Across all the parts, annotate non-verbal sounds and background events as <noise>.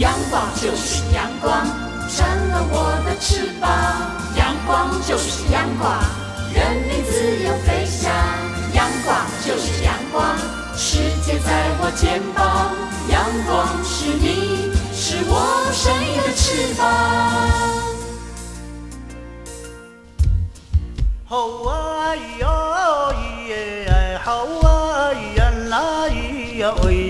阳光就是阳光，成了我的翅膀。阳光就是阳光，任你自由飞翔。阳光就是阳光，世界在我肩膀。阳光是你，是我生命的翅膀。好啊咿咿耶，好啊咿呀啦咿呀喂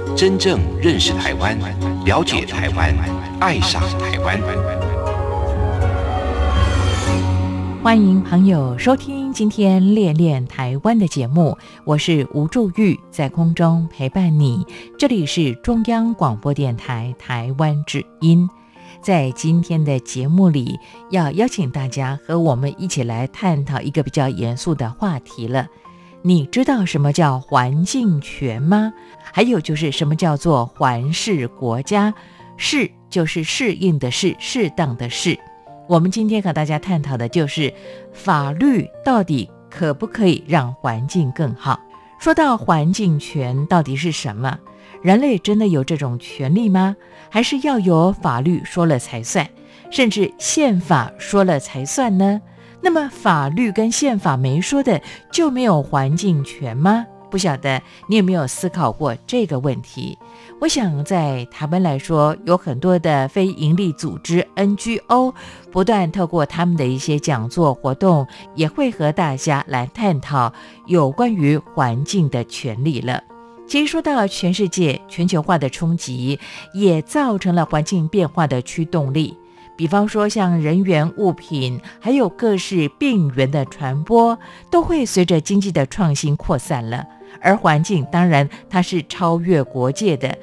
真正认识台湾，了解台湾，爱上台湾。欢迎朋友收听今天《恋恋台湾》的节目，我是吴祝玉，在空中陪伴你。这里是中央广播电台台湾之音。在今天的节目里，要邀请大家和我们一起来探讨一个比较严肃的话题了。你知道什么叫环境权吗？还有就是什么叫做环视国家？适就是适应的适，适当的适。我们今天和大家探讨的就是法律到底可不可以让环境更好？说到环境权到底是什么？人类真的有这种权利吗？还是要有法律说了才算，甚至宪法说了才算呢？那么法律跟宪法没说的就没有环境权吗？不晓得你有没有思考过这个问题？我想在台湾来说，有很多的非营利组织 NGO，不断透过他们的一些讲座活动，也会和大家来探讨有关于环境的权利了。其实说到全世界全球化的冲击，也造成了环境变化的驱动力。比方说，像人员、物品，还有各式病源的传播，都会随着经济的创新扩散了。而环境当然它是超越国界的，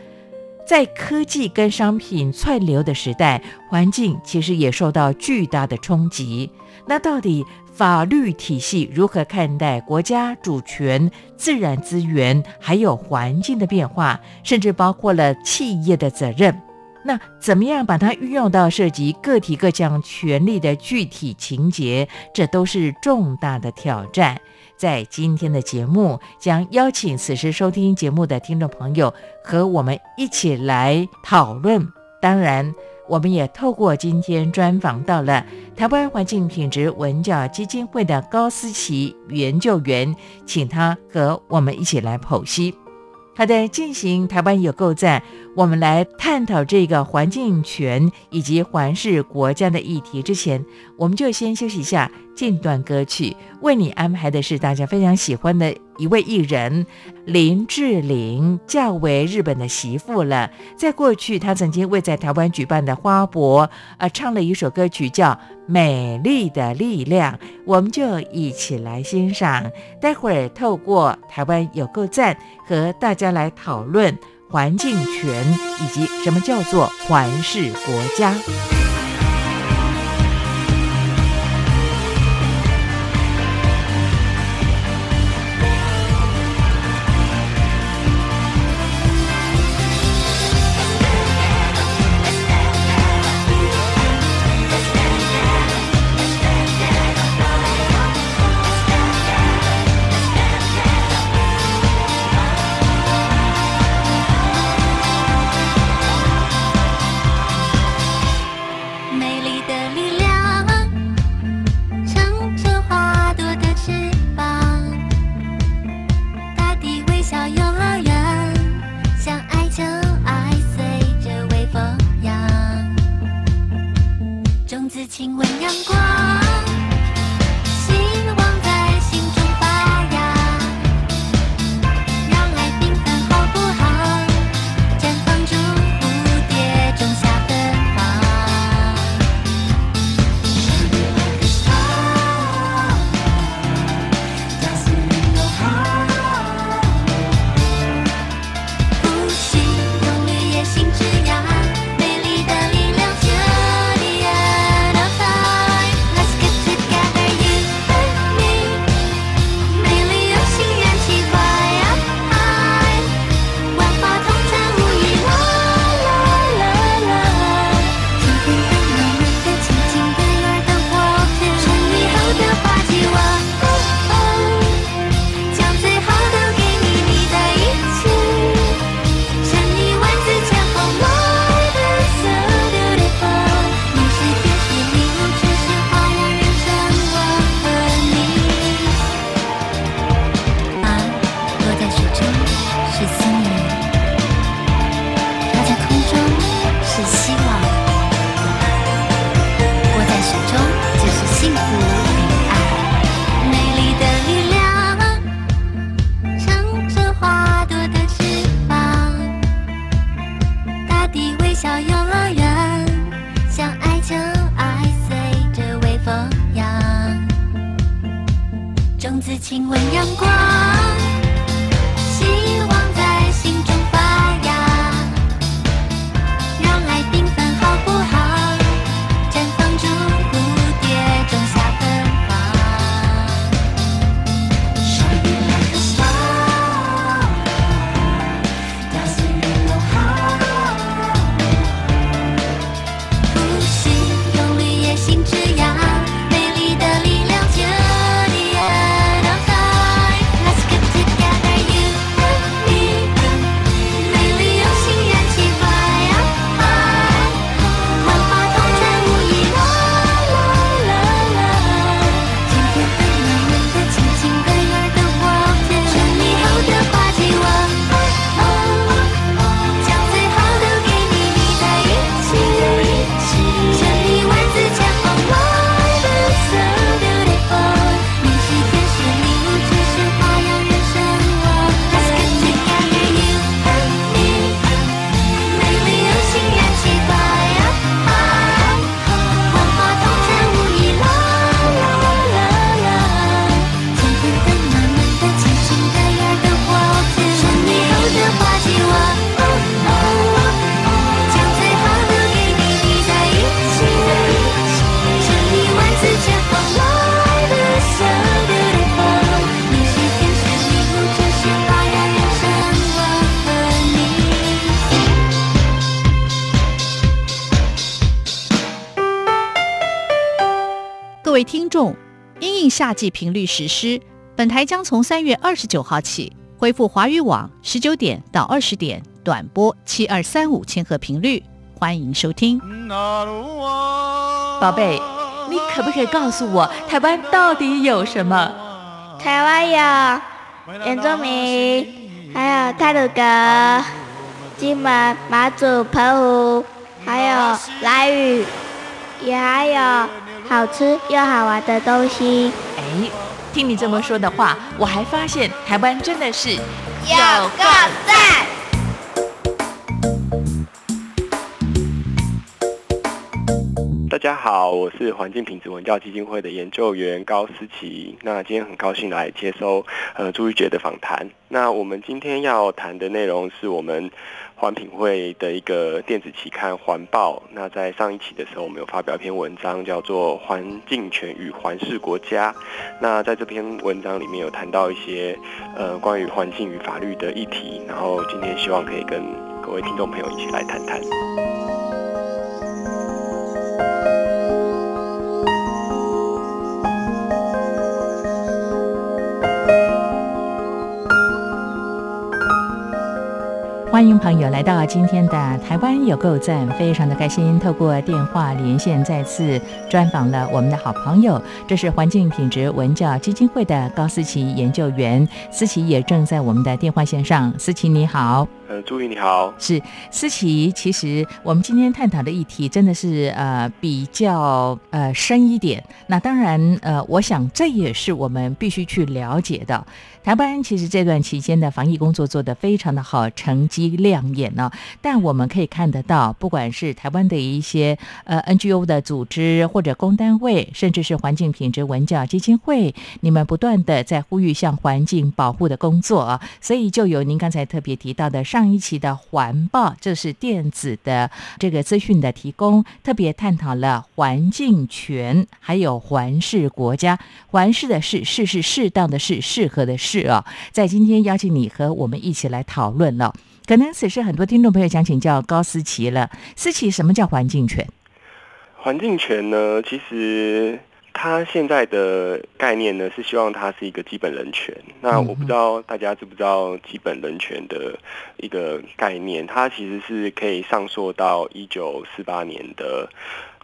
在科技跟商品串流的时代，环境其实也受到巨大的冲击。那到底法律体系如何看待国家主权、自然资源还有环境的变化，甚至包括了企业的责任？那怎么样把它运用到涉及个体各项权利的具体情节？这都是重大的挑战。在今天的节目，将邀请此时收听节目的听众朋友和我们一起来讨论。当然，我们也透过今天专访到了台湾环境品质文教基金会的高思琪研究员，请他和我们一起来剖析。好的，进行台湾有够赞，我们来探讨这个环境权以及环视国家的议题之前，我们就先休息一下，进段歌曲。为你安排的是大家非常喜欢的一位艺人林志玲，嫁为日本的媳妇了。在过去，她曾经为在台湾举办的花博啊唱了一首歌曲，叫。美丽的力量，我们就一起来欣赏。待会儿透过台湾有够赞，和大家来讨论环境权以及什么叫做环视国家。夏季频率实施，本台将从三月二十九号起恢复华语网十九点到二十点短波七二三五千赫频率，欢迎收听。宝贝，你可不可以告诉我，台湾到底有什么？台湾有原住民，还有泰鲁格、金门、马祖、澎湖，还有莱屿，也还有。好吃又好玩的东西。诶，听你这么说的话，我还发现台湾真的是有个赞。大家好，我是环境品质文教基金会的研究员高思琪。那今天很高兴来接收呃朱玉杰的访谈。那我们今天要谈的内容是我们。环品会的一个电子期刊《环报》，那在上一期的时候，我们有发表一篇文章，叫做《环境权与环视国家》。那在这篇文章里面有谈到一些呃关于环境与法律的议题，然后今天希望可以跟各位听众朋友一起来谈谈。欢迎朋友来到今天的台湾有够赞，非常的开心。透过电话连线，再次专访了我们的好朋友，这是环境品质文教基金会的高思琪研究员。思琪也正在我们的电话线上，思琪你好。呃，朱宇你好，是思琪。其实我们今天探讨的议题真的是呃比较呃深一点。那当然呃，我想这也是我们必须去了解的。台湾其实这段期间的防疫工作做得非常的好，成绩亮眼呢。但我们可以看得到，不管是台湾的一些呃 NGO 的组织或者公单位，甚至是环境品质文教基金会，你们不断的在呼吁向环境保护的工作啊。所以就有您刚才特别提到的上上一期的环报，这是电子的这个资讯的提供，特别探讨了环境权，还有环视国家。环视的是是是适当的是适合的是。哦，在今天邀请你和我们一起来讨论了。可能此时很多听众朋友想请教高思琪了。思琪，什么叫环境权？环境权呢？其实它现在的概念呢，是希望它是一个基本人权。那我不知道大家知不知道基本人权的一个概念？它其实是可以上溯到一九四八年的。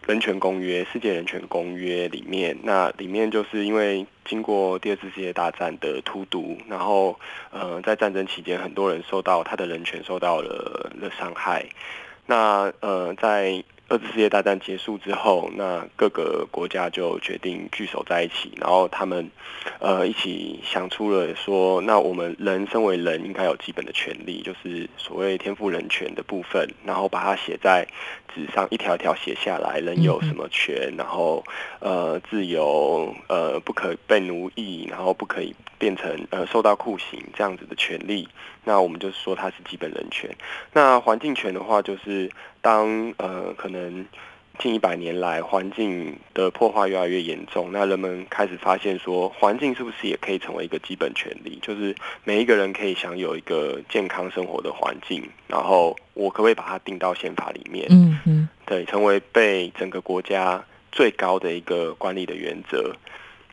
人权公约，世界人权公约里面，那里面就是因为经过第二次世界大战的突毒，然后呃，在战争期间，很多人受到他的人权受到了了伤害。那呃，在二次世界大战结束之后，那各个国家就决定聚首在一起，然后他们呃一起想出了说，那我们人身为人应该有基本的权利，就是所谓天赋人权的部分，然后把它写在纸上，一条一条写下来，人有什么权，然后呃自由，呃不可被奴役，然后不可以变成呃受到酷刑这样子的权利，那我们就是说它是基本人权。那环境权的话，就是当呃可能近一百年来环境的破坏越来越严重，那人们开始发现说，环境是不是也可以成为一个基本权利？就是每一个人可以享有一个健康生活的环境，然后我可不可以把它定到宪法里面？嗯嗯，对，成为被整个国家最高的一个管理的原则。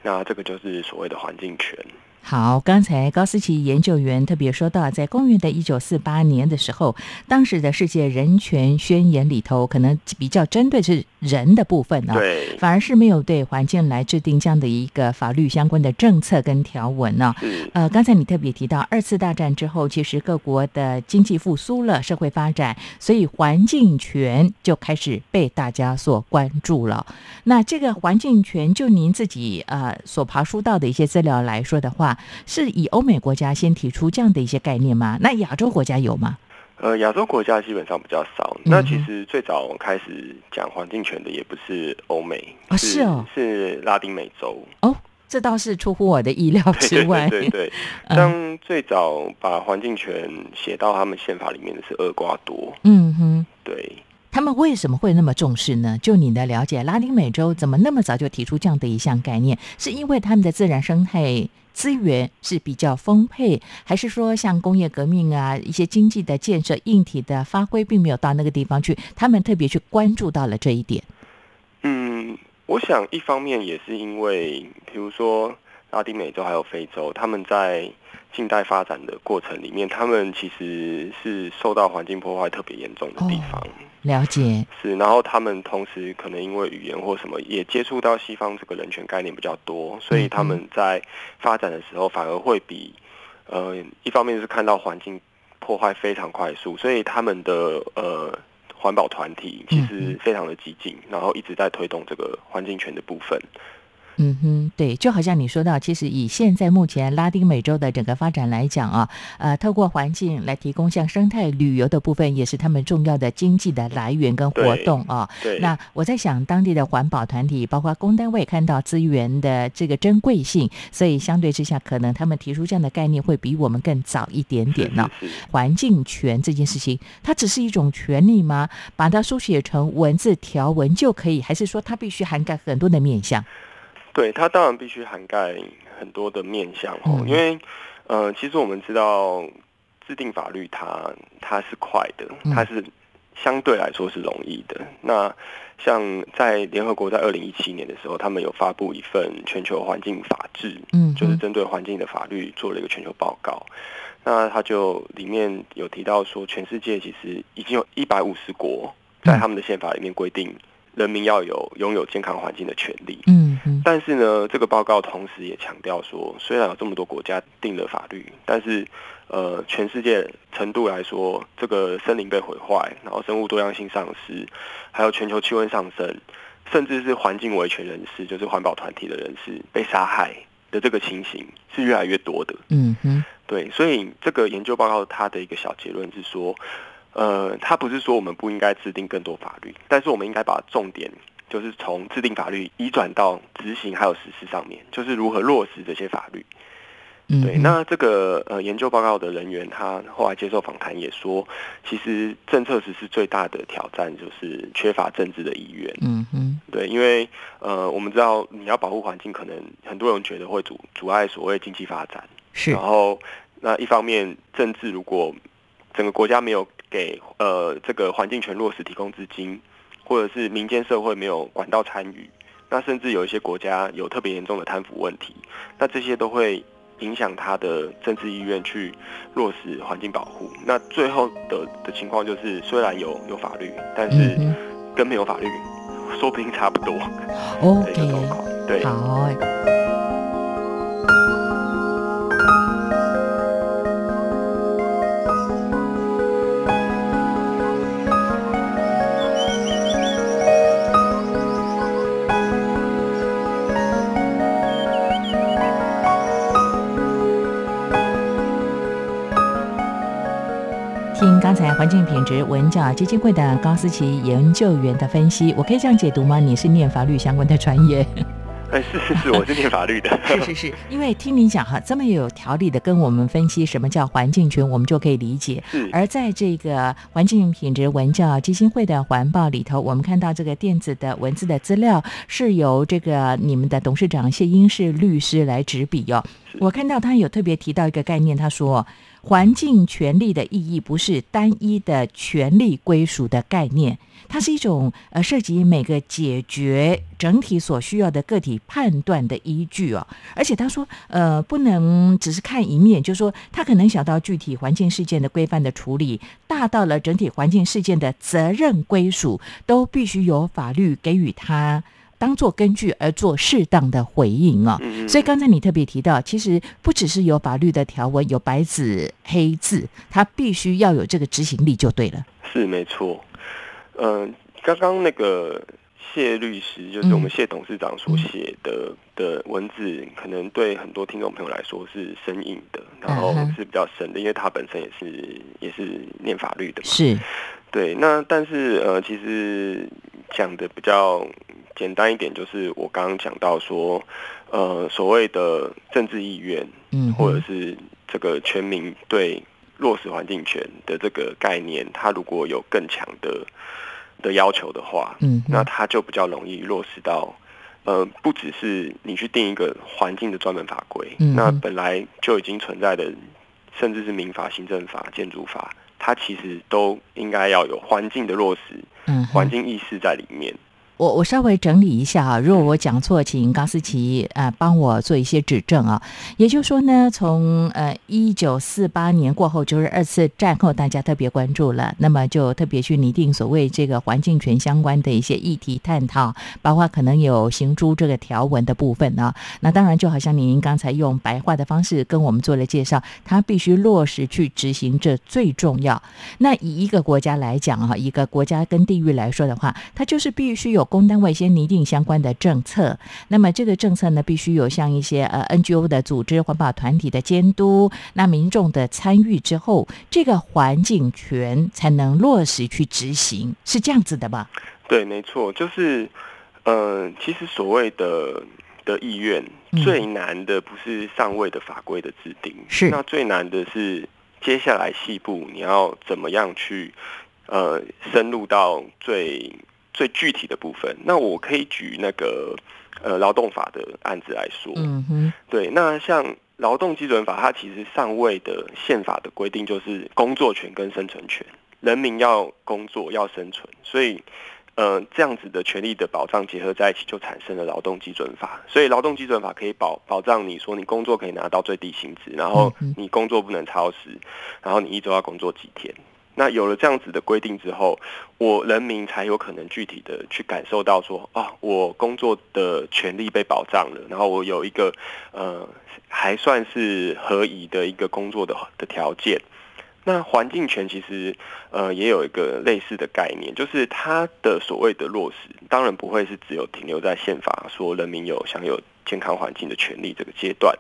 那这个就是所谓的环境权。好，刚才高思琪研究员特别说到，在公元的一九四八年的时候，当时的世界人权宣言里头，可能比较针对是人的部分呢，对，反而是没有对环境来制定这样的一个法律相关的政策跟条文呢。是呃，刚才你特别提到，二次大战之后，其实各国的经济复苏了，社会发展，所以环境权就开始被大家所关注了。那这个环境权，就您自己呃所爬书到的一些资料来说的话，是以欧美国家先提出这样的一些概念吗？那亚洲国家有吗？呃，亚洲国家基本上比较少。嗯那其实最早开始讲环境权的也不是欧美，哦是哦是拉丁美洲。哦，这倒是出乎我的意料之外。对对对，嗯当最早把环境权写到他们宪法里面的是厄瓜多。嗯哼。对，他们为什么会那么重视呢？就你的了解，拉丁美洲怎么那么早就提出这样的一项概念？是因为他们的自然生态资源是比较丰沛，还是说像工业革命啊、一些经济的建设、硬体的发挥，并没有到那个地方去？他们特别去关注到了这一点。嗯，我想一方面也是因为，比如说拉丁美洲还有非洲，他们在近代发展的过程里面，他们其实是受到环境破坏特别严重的地方。了解，是，然后他们同时可能因为语言或什么，也接触到西方这个人权概念比较多，所以他们在发展的时候反而会比，呃，一方面是看到环境破坏非常快速，所以他们的呃环保团体其实非常的激进，然后一直在推动这个环境权的部分。嗯哼，对，就好像你说到，其实以现在目前拉丁美洲的整个发展来讲啊，呃，透过环境来提供像生态旅游的部分，也是他们重要的经济的来源跟活动啊。对，那我在想，当地的环保团体，包括公单位，看到资源的这个珍贵性，所以相对之下，可能他们提出这样的概念会比我们更早一点点呢、是是是环境权这件事情，它只是一种权利吗？把它书写成文字条文就可以，还是说它必须涵盖很多的面向？对，它当然必须涵盖很多的面向哦，嗯因为呃，其实我们知道制定法律它它是快的，嗯它是相对来说是容易的。那像在联合国在二零一七年的时候，他们有发布一份全球环境法制，嗯，就是针对环境的法律做了一个全球报告。那它就里面有提到说，全世界其实已经有一百五十国在他们的宪法里面规定，人民要有拥有健康环境的权利。嗯哼，但是呢，这个报告同时也强调说，虽然有这么多国家定了法律，但是呃，全世界程度来说，这个森林被毁坏，然后生物多样性丧失，还有全球气温上升，甚至是环境维权人士，就是环保团体的人士被杀害的这个情形是越来越多的。嗯哼，对，所以这个研究报告它的一个小结论是说，呃，他不是说我们不应该制定更多法律，但是我们应该把重点就是从制定法律移转到执行还有实施上面，就是如何落实这些法律。对，那这个呃研究报告的人员他后来接受访谈也说，其实政策实施最大的挑战就是缺乏政治的意愿。嗯嗯，对，因为呃我们知道你要保护环境，可能很多人觉得会阻阻碍所谓经济发展。是然后，那一方面，政治如果整个国家没有给呃这个环境权落实提供资金，或者是民间社会没有管道参与，那甚至有一些国家有特别严重的贪腐问题，那这些都会影响他的政治意愿去落实环境保护。那最后的的情况就是，虽然有有法律，但是嗯跟没有法律说不定差不多，OK，况。对，刚才环境品质文教基金会的高思琪研究员的分析，我可以这样解读吗？你是念法律相关的专业？<laughs> 哎，是是是，我是念法律的。<laughs> 是是是，因为听你讲哈，这么有条理的跟我们分析什么叫环境权，我们就可以理解。是。而在这个环境品质文教基金会的环报里头，我们看到这个电子的文字的资料是由这个你们的董事长谢英是律师来执笔哦。我看到他有特别提到一个概念，他说。环境权利的意义不是单一的权利归属的概念，它是一种呃涉及每个解决整体所需要的个体判断的依据哦。而且他说，呃，不能只是看一面，就是说他可能想到具体环境事件的规范的处理，大到了整体环境事件的责任归属，都必须由法律给予他。当做根据而做适当的回应啊，所以刚才你特别提到，其实不只是有法律的条文，有白纸黑字，它必须要有这个执行力就对了。是没错，嗯，刚刚那个谢律师，就是我们谢董事长所写的的文字，可能对很多听众朋友来说是生硬的，然后是比较深的，因为他本身也是也是念法律的嘛。是，对，那但是呃，其实讲的比较。简单一点，就是我刚刚讲到说，呃，所谓的政治意愿，嗯，或者是这个全民对落实环境权的这个概念，它如果有更强的的要求的话，嗯，那它就比较容易落实到，呃，不只是你去定一个环境的专门法规，那本来就已经存在的，甚至是民法、行政法、建筑法，它其实都应该要有环境的落实，嗯，环境意识在里面。我我稍微整理一下啊，如果我讲错，请高思琪呃帮我做一些指正啊。也就是说呢，从呃一九四八年过后，就是二次战后，大家特别关注了，那么就特别去拟定所谓这个环境权相关的一些议题探讨，包括可能有行诸这个条文的部分啊。那当然就好像您刚才用白话的方式跟我们做了介绍，它必须落实去执行，这最重要。那以一个国家来讲啊，一个国家跟地域来说的话，它就是必须有。公单位先拟定相关的政策，那么这个政策呢，必须有像一些呃 NGO 的组织、环保团体的监督，那民众的参与之后，这个环境权才能落实去执行，是这样子的吧？对，没错，就是呃，其实所谓的的意愿最难的不是上位的法规的制定，是。那最难的是接下来细部你要怎么样去呃深入到最。最具体的部分，那我可以举那个呃劳动法的案子来说。嗯哼，对，那像劳动基准法，它其实上位的宪法的规定就是工作权跟生存权，人民要工作要生存，所以呃这样子的权利的保障结合在一起，就产生了劳动基准法。所以劳动基准法可以保保障你说你工作可以拿到最低薪资，然后你工作不能超时，然后你一周要工作几天。那有了这样子的规定之后，我人民才有可能具体的去感受到说啊，我工作的权利被保障了，然后我有一个呃还算是合宜的一个工作的的条件。那环境权其实呃也有一个类似的概念，就是它的所谓的落实，当然不会是只有停留在宪法说人民有享有健康环境的权利这个阶段。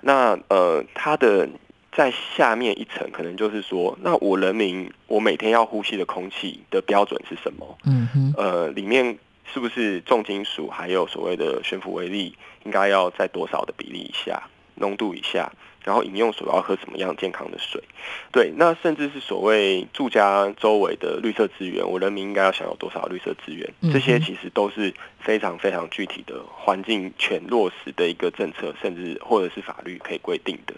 那呃它的。在下面一层，可能就是说，那我人民我每天要呼吸的空气的标准是什么？嗯哼，呃，里面是不是重金属，还有所谓的悬浮微粒，应该要在多少的比例以下、浓度以下？然后饮用水要喝什么样健康的水？对，那甚至是所谓住家周围的绿色资源，我人民应该要享有多少绿色资源？这些其实都是非常非常具体的环境权落实的一个政策，甚至或者是法律可以规定的。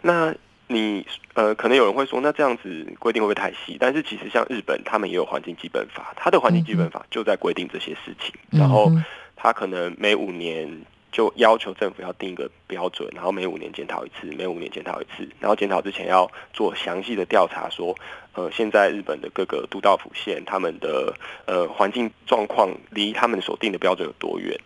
那你呃，可能有人会说，那这样子规定会不会太细？但是其实像日本，他们也有环境基本法，它的环境基本法就在规定这些事情。然后他可能每五年就要求政府要定一个标准，然后每五年检讨一次，每五年检讨一次。然后检讨之前要做详细的调查，说呃，现在日本的各个都道府县，他们的呃环境状况离他们所定的标准有多远。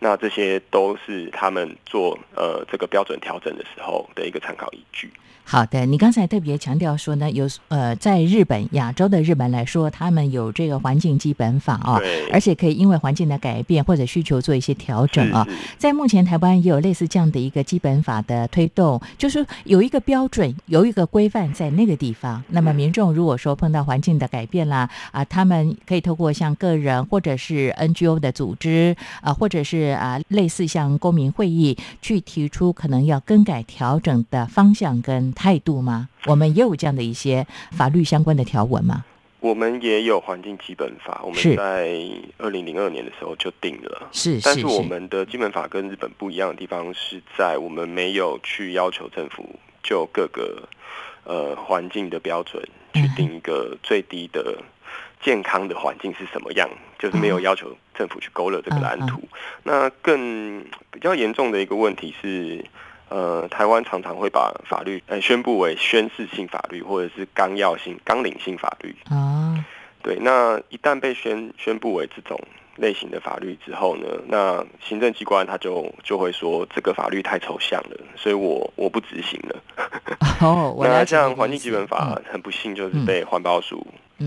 那这些都是他们做呃这个标准调整的时候的一个参考依据。好的，你刚才特别强调说呢，有呃，在日本亚洲的日本来说，他们有这个环境基本法啊，对而且可以因为环境的改变或者需求做一些调整啊。在目前台湾也有类似这样的一个基本法的推动，就是有一个标准，有一个规范在那个地方。那么民众如果说碰到环境的改变啦，啊，他们可以透过像个人或者是 NGO 的组织啊，或者是啊类似像公民会议去提出可能要更改调整的方向跟态度吗？我们也有这样的一些法律相关的条文吗？我们也有环境基本法，我是们在二零零二年的时候就定了。是是但是我是，们的基本法跟日本不一样的地方是在我们没有去要求政府就各个呃环境的标准去定一个最低的健康的环境是什么样，就是没有要求政府去勾勒这个蓝图。那更比较严重的一个问题是。呃，台湾常常会把法律呃宣布为宣示性法律，或者是纲要性、纲领性法律。啊，对，那一旦被宣宣布为这种类型的法律之后呢，那行政机关他就就会说这个法律太抽象了，所以我我不执行了。<laughs> 哦，<laughs> 那像环境基本法，很不幸就是被环保署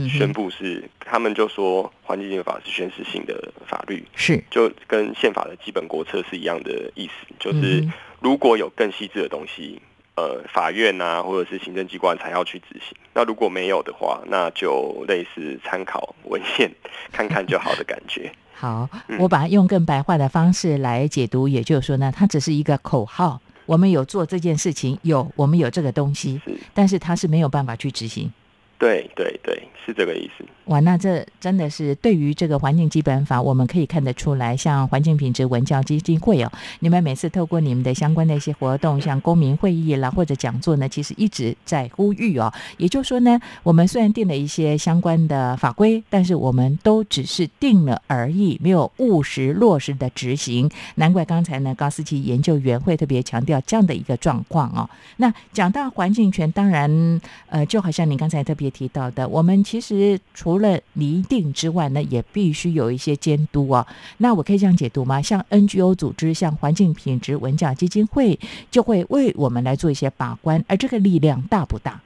宣布是，他们就说环境基本法是宣示性的法律，是。就跟宪法的基本国策是一样的意思，就是如果有更细致的东西。呃，法院啊，或者是行政机关才要去执行。那如果没有的话，那就类似参考文献看看就好的感觉。<laughs> 好，嗯我把它用更白话的方式来解读，也就是说呢，它只是一个口号。我们有做这件事情，有我们有这个东西，是，但是它是没有办法去执行。对对对，是这个意思。哇，那这真的是对于这个环境基本法，我们可以看得出来，像环境品质文教基金会哦，你们每次透过你们的相关的一些活动，像公民会议啦或者讲座呢，其实一直在呼吁哦。也就是说呢，我们虽然定了一些相关的法规，但是我们都只是定了而已，没有务实落实的执行。难怪刚才呢，高思琪研究员会特别强调这样的一个状况哦。那讲到环境权，当然，呃，就好像你刚才特别提到的，我们其实除了拟定之外呢，也必须有一些监督啊。那我可以这样解读吗？像 NGO 组织，像环境品质文教基金会，就会为我们来做一些把关，而这个力量大不大？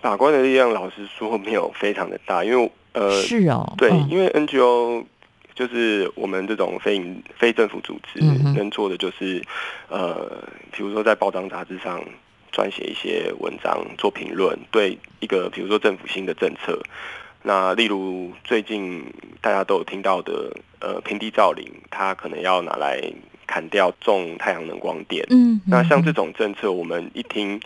把关的力量，老实说没有非常的大，因为呃，是哦，对，嗯因为 NGO 就是我们这种非营非政府组织嗯能做的就是，呃，比如说在报章杂志上撰写一些文章，做评论，对一个比如说政府新的政策，那例如最近大家都有听到的，呃，平地造林，它可能要拿来砍掉种太阳能光电，嗯，那像这嗯种政策，我们一听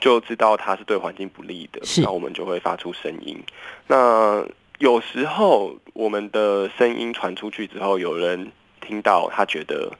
就知道它是对环境不利的，是那我们就会发出声音。那有时候我们的声音传出去之后，有人听到，他觉得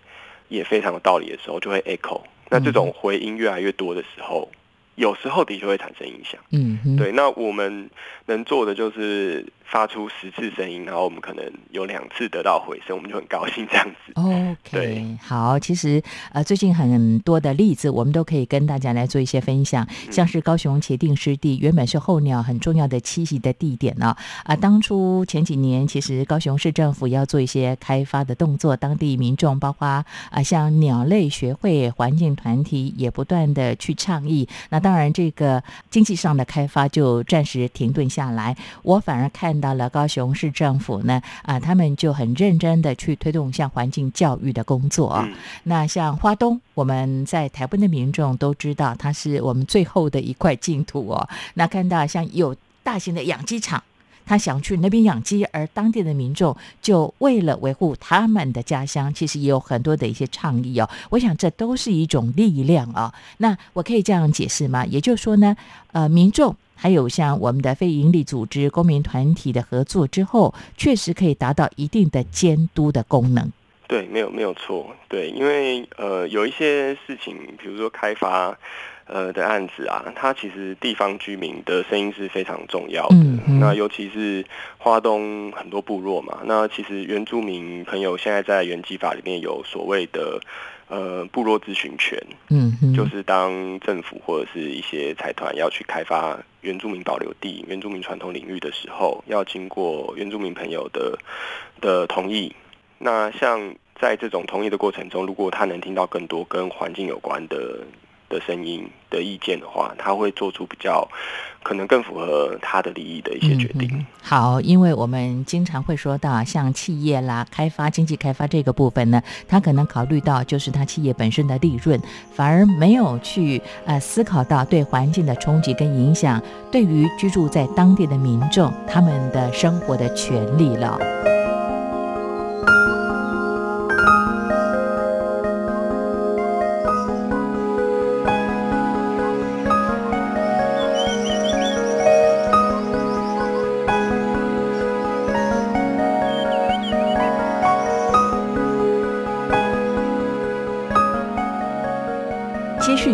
也非常有道理的时候，就会 echo。那这种回音越来越多的时候，有时候的确会产生影响。嗯哼，对，那我们能做的就是发出十次声音，然后我们可能有两次得到回声，我们就很高兴这样子。OK，<laughs> 对好，其实呃，最近很多的例子，我们都可以跟大家来做一些分享，嗯像是高雄茄定湿地，原本是候鸟很重要的栖息的地点呢、啊。当初前几年，其实高雄市政府要做一些开发的动作，当地民众包括啊像鸟类学会、环境团体也不断的去倡议。那当然，这个经济上的开发就暂时停顿下来。我反而看到了高雄市政府呢，啊，他们就很认真的去推动像环境教育的工作那像花东，我们在台湾的民众都知道，它是我们最后的一块净土哦。那看到像有大型的养鸡场。他想去那边养鸡，而当地的民众就为了维护他们的家乡，其实也有很多的一些倡议哦。我想这都是一种力量啊、那我可以这样解释吗？也就是说呢，呃，民众还有像我们的非营利组织、公民团体的合作之后，确实可以达到一定的监督的功能。对，没有没有错，对，因为呃有一些事情，比如说开发呃的案子啊，它其实地方居民的声音是非常重要的。那尤其是花东很多部落嘛，那其实原住民朋友现在在原基法里面有所谓的呃部落咨询权，嗯哼，就是当政府或者是一些财团要去开发原住民保留地、原住民传统领域的时候，要经过原住民朋友的的同意。那像在这种同意的过程中，如果他能听到更多跟环境有关的的声音的意见的话，他会做出比较可能更符合他的利益的一些决定。好，因为我们经常会说到，像企业啦、开发、经济开发这个部分呢，他可能考虑到就是他企业本身的利润，反而没有去呃思考到对环境的冲击跟影响，对于居住在当地的民众他们的生活的权利了。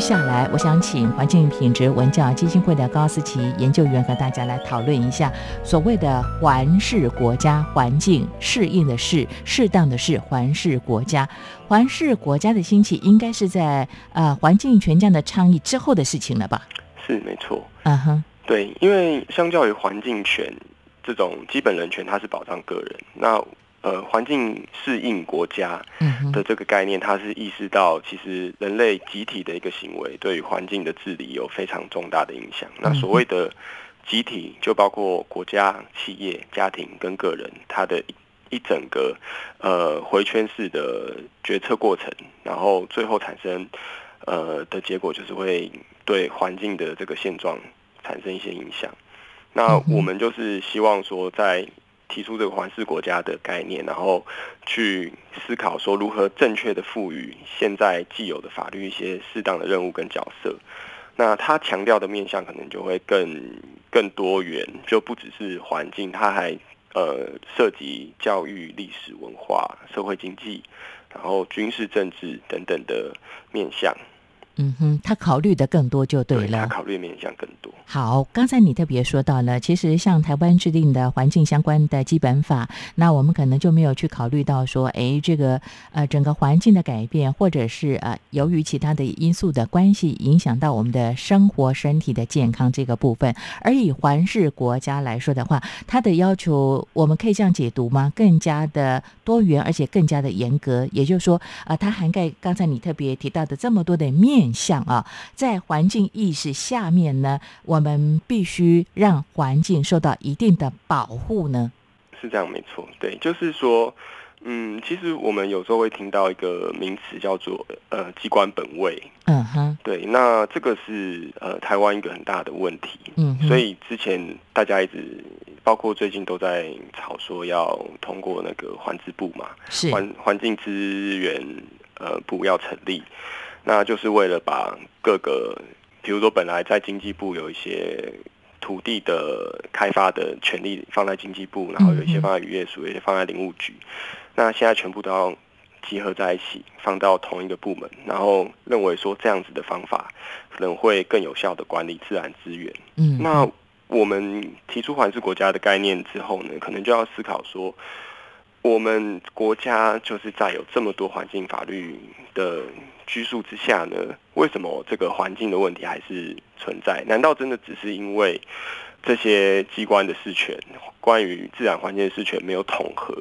下来，我想请环境品质文教基金会的高思琪研究员和大家来讨论一下所谓的环视国家环境适应的适适当的适环视国家环视国家的兴起，应该是在呃环境权这样的倡议之后的事情了吧？是没错，嗯哼，对，因为相较于环境权这种基本人权，它是保障个人，那。呃，环境适应国家的这个概念，它是意识到其实人类集体的一个行为对于环境的治理有非常重大的影响。那所谓的集体，就包括国家、企业、家庭跟个人，它的一一整个呃回圈式的决策过程，然后最后产生呃的结果，就是会对环境的这个现状产生一些影响。那我们就是希望说在。提出这个环视国家的概念，然后去思考说如何正确的赋予现在既有的法律一些适当的任务跟角色。那他强调的面向可能就会更更多元，就不只是环境，他还呃涉及教育、历史文化、社会经济，然后军事政治等等的面向。嗯哼，他考虑的更多就对了。他考虑面向更多。好，刚才你特别说到了，其实像台湾制定的环境相关的基本法，那我们可能就没有去考虑到说，哎，这个呃整个环境的改变，或者是呃由于其他的因素的关系，影响到我们的生活、身体的健康这个部分。而以环视国家来说的话，它的要求我们可以这样解读吗？更加的多元，而且更加的严格。也就是说，啊，它涵盖刚才你特别提到的这么多的面。面向啊，在环境意识下面呢，我们必须让环境受到一定的保护呢。是这样，没错。对，就是说，嗯，其实我们有时候会听到一个名词叫做呃机关本位。嗯哼。对，那这个是呃台湾一个很大的问题。嗯。所以之前大家一直，包括最近都在吵说要通过那个环资部嘛，是环环境资源呃部要成立。那就是为了把各个，比如说本来在经济部有一些土地的开发的权利放在经济部，然后有一些放在渔业署，有些放在林务局，那现在全部都要集合在一起，放到同一个部门，然后认为说这样子的方法可能会更有效的管理自然资源。嗯，那我们提出环视国家的概念之后呢，可能就要思考说，我们国家就是在有这么多环境法律的。拘束之下呢？为什么这个环境的问题还是存在？难道真的只是因为这些机关的事权，关于自然环境的事权没有统合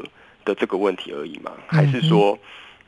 的这个问题而已吗？还是说？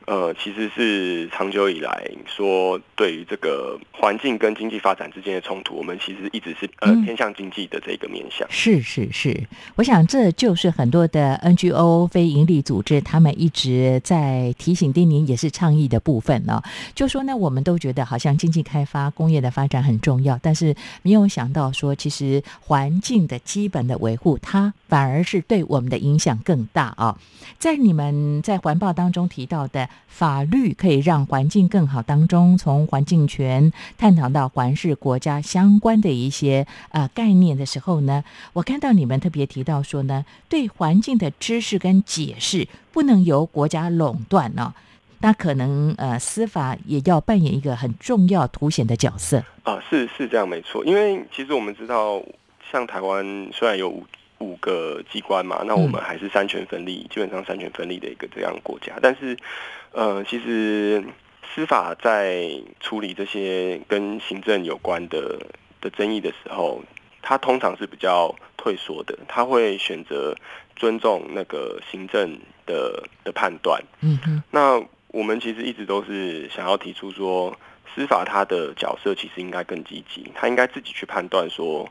呃，其实是长久以来说，对于这个环境跟经济发展之间的冲突，我们其实一直是呃偏向经济的这个面向。是是是，我想这就是很多的 NGO 非营利组织他们一直在提醒丁宁，也是倡议的部分呢。就说呢，我们都觉得好像经济开发、工业的发展很重要，但是没有想到说，其实环境的基本的维护，它反而是对我们的影响更大啊。在你们在环报当中提到的。法律可以让环境更好当中，从环境权探讨到环视国家相关的一些呃概念的时候呢，我看到你们特别提到说呢，对环境的知识跟解释不能由国家垄断呢，那可能呃司法也要扮演一个很重要凸显的角色啊，是是这样没错，因为其实我们知道，像台湾虽然有五。五个机关嘛，那我们还是三权分立，基本上三权分立的一个这样国家。但是，呃，其实司法在处理这些跟行政有关的的争议的时候，它通常是比较退缩的，他会选择尊重那个行政的的判断。嗯哼。那我们其实一直都是想要提出说，司法它的角色其实应该更积极，它应该自己去判断说，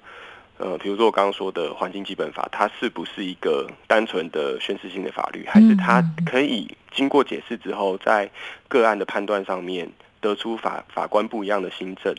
呃，比如说我刚刚说的环境基本法，它是不是一个单纯的宣示性的法律，还是它可以经过解释之后，在个案的判断上面得出法法官不一样的新政？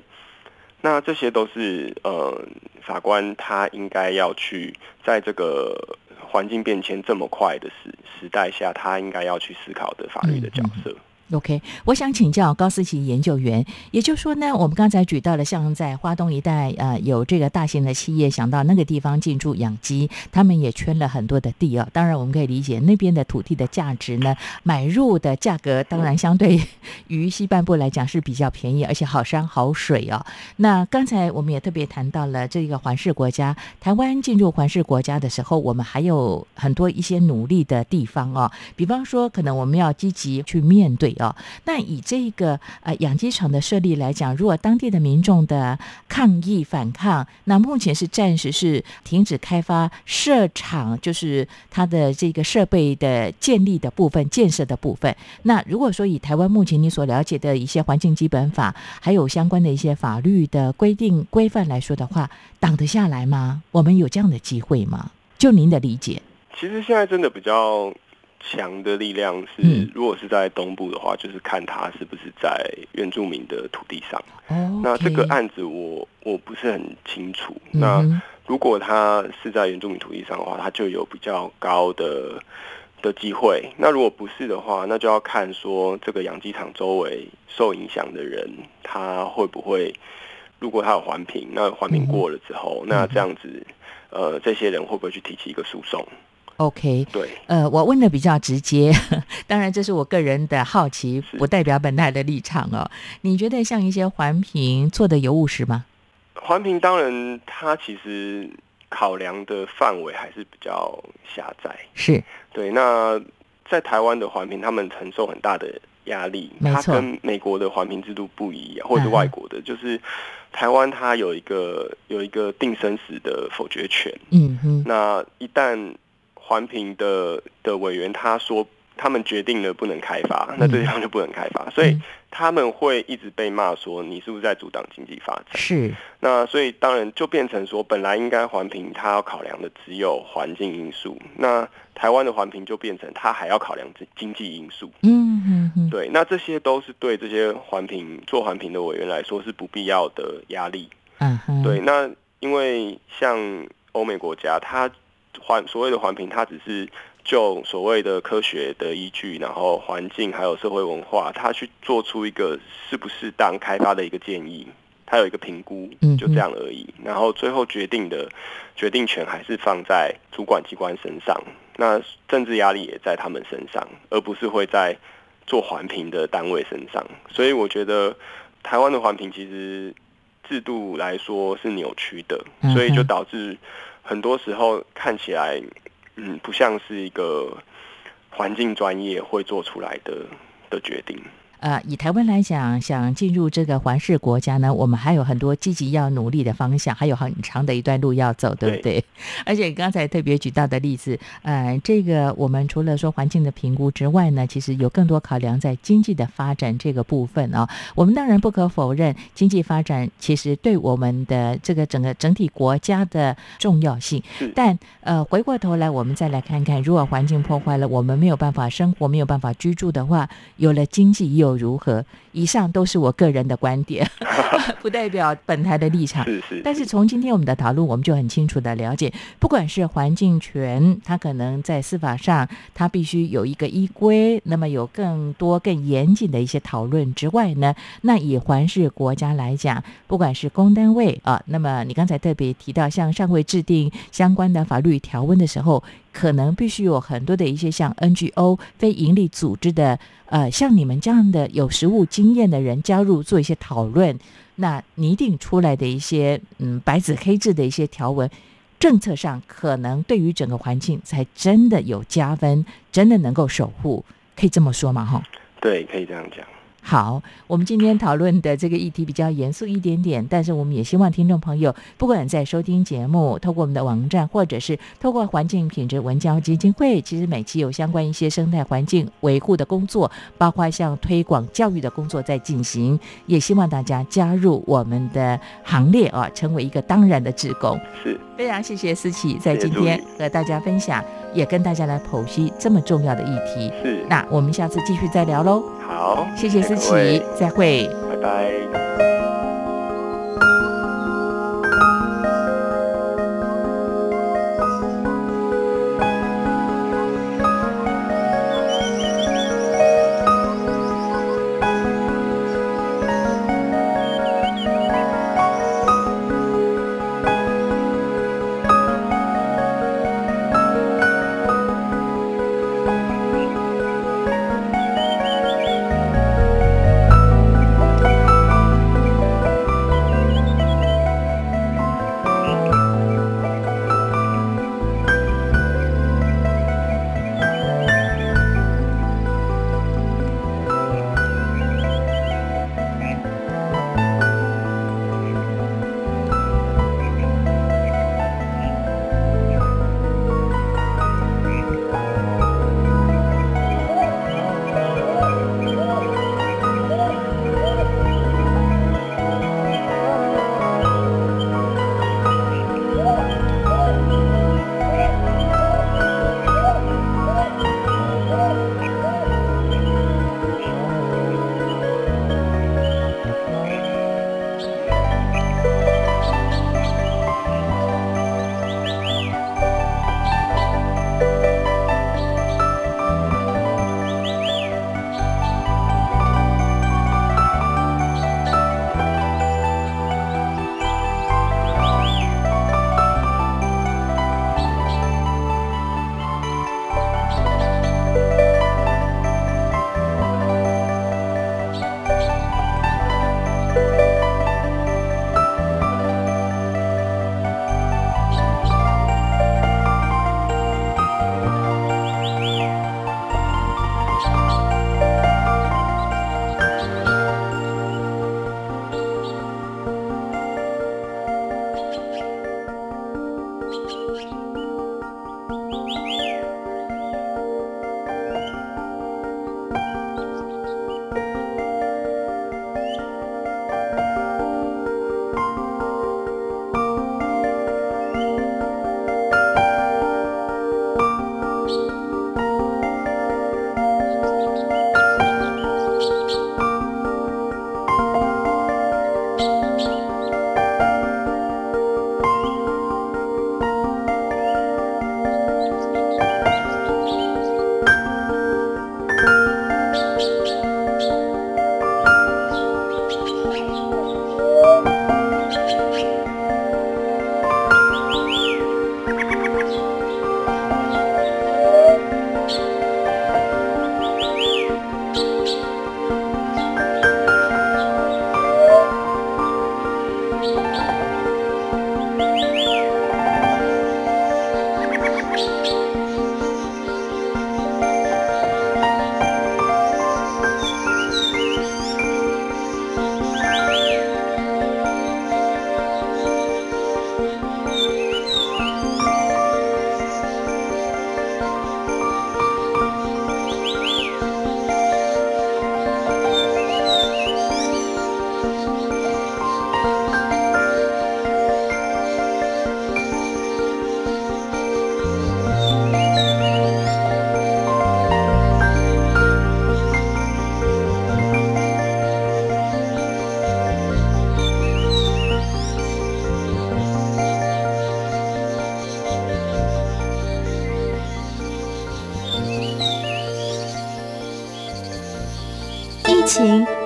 那这些都是呃，法官他应该要去在这个环境变迁这么快的时时代下，他应该要去思考的法律的角色。OK，我想请教高思琪研究员，也就是说呢，我们刚才举到了像在花东一带，呃，有这个大型的企业想到那个地方进驻养鸡，他们也圈了很多的地啊。当然，我们可以理解那边的土地的价值呢，买入的价格当然相对 <laughs> 于西半部来讲是比较便宜，而且好山好水哦。那刚才我们也特别谈到了这个环视国家，台湾进入环视国家的时候，我们还有很多一些努力的地方哦，比方说，可能我们要积极去面对。哦，那以这个呃养鸡场的设立来讲，如果当地的民众的抗议反抗，那目前是暂时是停止开发设厂，就是它的这个设备的建立的部分、建设的部分。那如果说以台湾目前你所了解的一些环境基本法，还有相关的一些法律的规定规范来说的话，挡得下来吗？我们有这样的机会吗？就您的理解，其实现在真的比较。强的力量是，如果是在东部的话，就是看他是不是在原住民的土地上。那这个案子我我不是很清楚。那如果他是在原住民土地上的话，他就有比较高的的机会。那如果不是的话，那就要看说这个养鸡场周围受影响的人，他会不会，如果他有环评，那环评过了之后，那这样子，呃，这些人会不会去提起一个诉讼？OK，对，呃，我问的比较直接，<laughs> 当然这是我个人的好奇，不代表本台的立场哦。你觉得像一些环评做的有务实吗？环评当然，它其实考量的范围还是比较狭窄，是对。那在台湾的环评，他们承受很大的压力，它跟美国的环评制度不一样，或者是外国的，就是台湾它有一个有一个定生死的否决权，嗯哼，那一旦环评的的委员他说，他们决定了不能开发，那这地方就不能开发，所以他们会一直被骂说你是不是在阻挡经济发展？是。那所以当然就变成说，本来应该环评他要考量的只有环境因素，那台湾的环评就变成他还要考量经经济因素。嗯嗯嗯。对，那这些都是对这些环评做环评的委员来说是不必要的压力。嗯哼。对，那因为像欧美国家，它环所谓的环评，它只是就所谓的科学的依据，然后环境还有社会文化，它去做出一个适不适当开发的一个建议，它有一个评估，就这样而已。然后最后决定的决定权还是放在主管机关身上，那政治压力也在他们身上，而不是会在做环评的单位身上。所以我觉得台湾的环评其实制度来说是扭曲的，所以就导致。很多时候看起来，嗯，不像是一个环境专业会做出来的的决定。呃，以台湾来讲，想进入这个环视国家呢，我们还有很多积极要努力的方向，还有很长的一段路要走，对不对？而且刚才特别举到的例子，呃，这个我们除了说环境的评估之外呢，其实有更多考量在经济的发展这个部分啊。我们当然不可否认，经济发展其实对我们的这个整个整体国家的重要性。但呃，回过头来，我们再来看看，如果环境破坏了，我们没有办法生活，没有办法居住的话，有了经济又如何？以上都是我个人的观点，<laughs> <laughs> 不代表本台的立场。是是。但是从今天我们的讨论，我们就很清楚的了解，不管是环境权，它可能在司法上，它必须有一个依规，那么有更多更严谨的一些讨论之外呢，那以环视国家来讲，不管是公单位啊，那么你刚才特别提到，像尚未制定相关的法律条文的时候。可能必须有很多的一些像 NGO 非营利组织的，呃，像你们这样的有实务经验的人加入做一些讨论，那拟定出来的一些嗯白纸黑字的一些条文，政策上可能对于整个环境才真的有加分，真的能够守护，可以这么说吗？哈，对，可以这样讲。好，我们今天讨论的这个议题比较严肃一点点，但是我们也希望听众朋友，不管在收听节目，透过我们的网站，或者是透过环境品质文教基金会，其实每期有相关一些生态环境维护的工作，包括像推广教育的工作在进行，也希望大家加入我们的行列啊，成为一个当然的职工。是，非常谢谢思琪在今天和大家分享，也跟大家来剖析这么重要的议题。是，那我们下次继续再聊喽。好，谢谢思各位琪，再会。拜拜。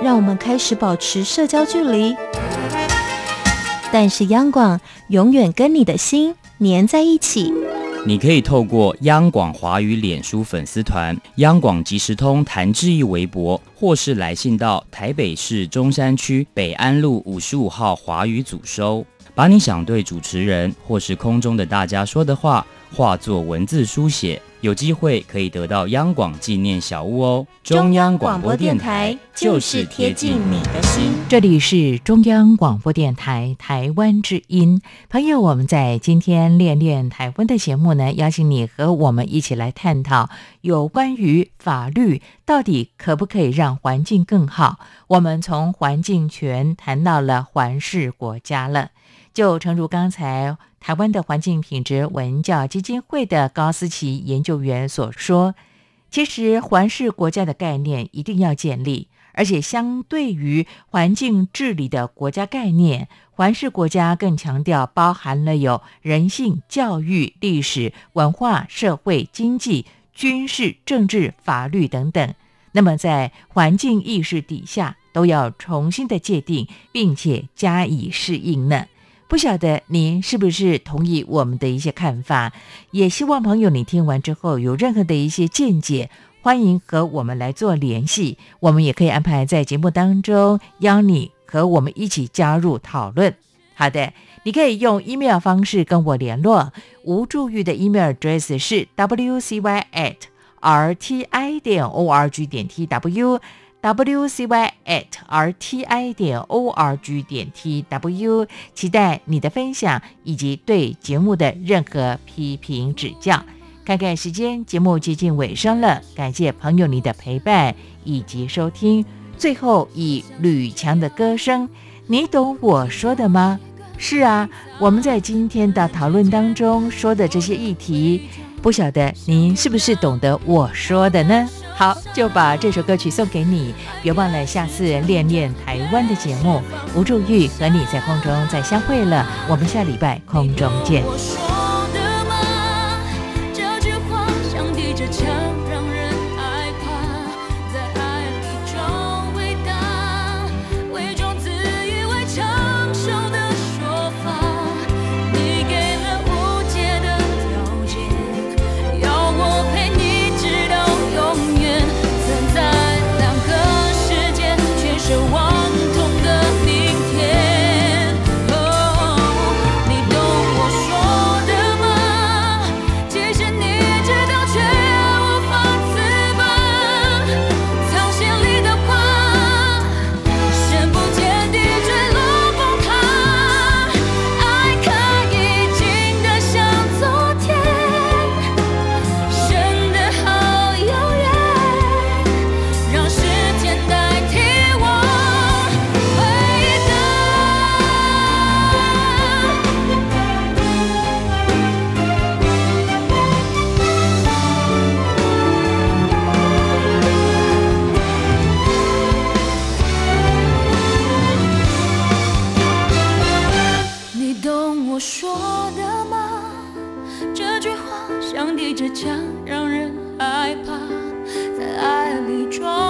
让我们开始保持社交距离，但是央广永远跟你的心粘在一起。你可以透过央广华语脸书粉丝团、央广即时通谭志毅微博，或是来信到台北市中山区北安路五十五号华语组收，把你想对主持人或是空中的大家说的话，化作文字书写。有机会可以得到央广纪念小屋哦。中央广播电台就是贴近你的心。这里是中央广播电台台湾之音。朋友，我们在今天练练台湾的节目呢，邀请你和我们一起来探讨有关于法律到底可不可以让环境更好。我们从环境权谈到了环视国家了，就诚如刚才。台湾的环境品质文教基金会的高思琪研究员所说：“其实环视国家的概念一定要建立，而且相对于环境治理的国家概念，环视国家更强调包含了有人性、教育、历史文化、社会、经济、军事、政治、法律等等。那么在环境意识底下，都要重新的界定，并且加以适应呢。”不晓得您是不是同意我们的一些看法？也希望朋友你听完之后有任何的一些见解，欢迎和我们来做联系。我们也可以安排在节目当中邀你和我们一起加入讨论。好的，你可以用 email 方式跟我联络。吴助玉的 email address 是 wcy at rti 点 org 点 tw。Wcy at rti 点 org 点 tw，期待你的分享以及对节目的任何批评指教。看看时间，节目接近尾声了，感谢朋友你的陪伴以及收听。最后以吕强的歌声，你懂我说的吗？是啊，我们在今天的讨论当中说的这些议题，不晓得您是不是懂得我说的呢？好，就把这首歌曲送给你，别忘了下次练练台湾的节目。吴祝玉和你在空中再相会了，我们下礼拜空中见。像地着枪，让人害怕，在爱里装。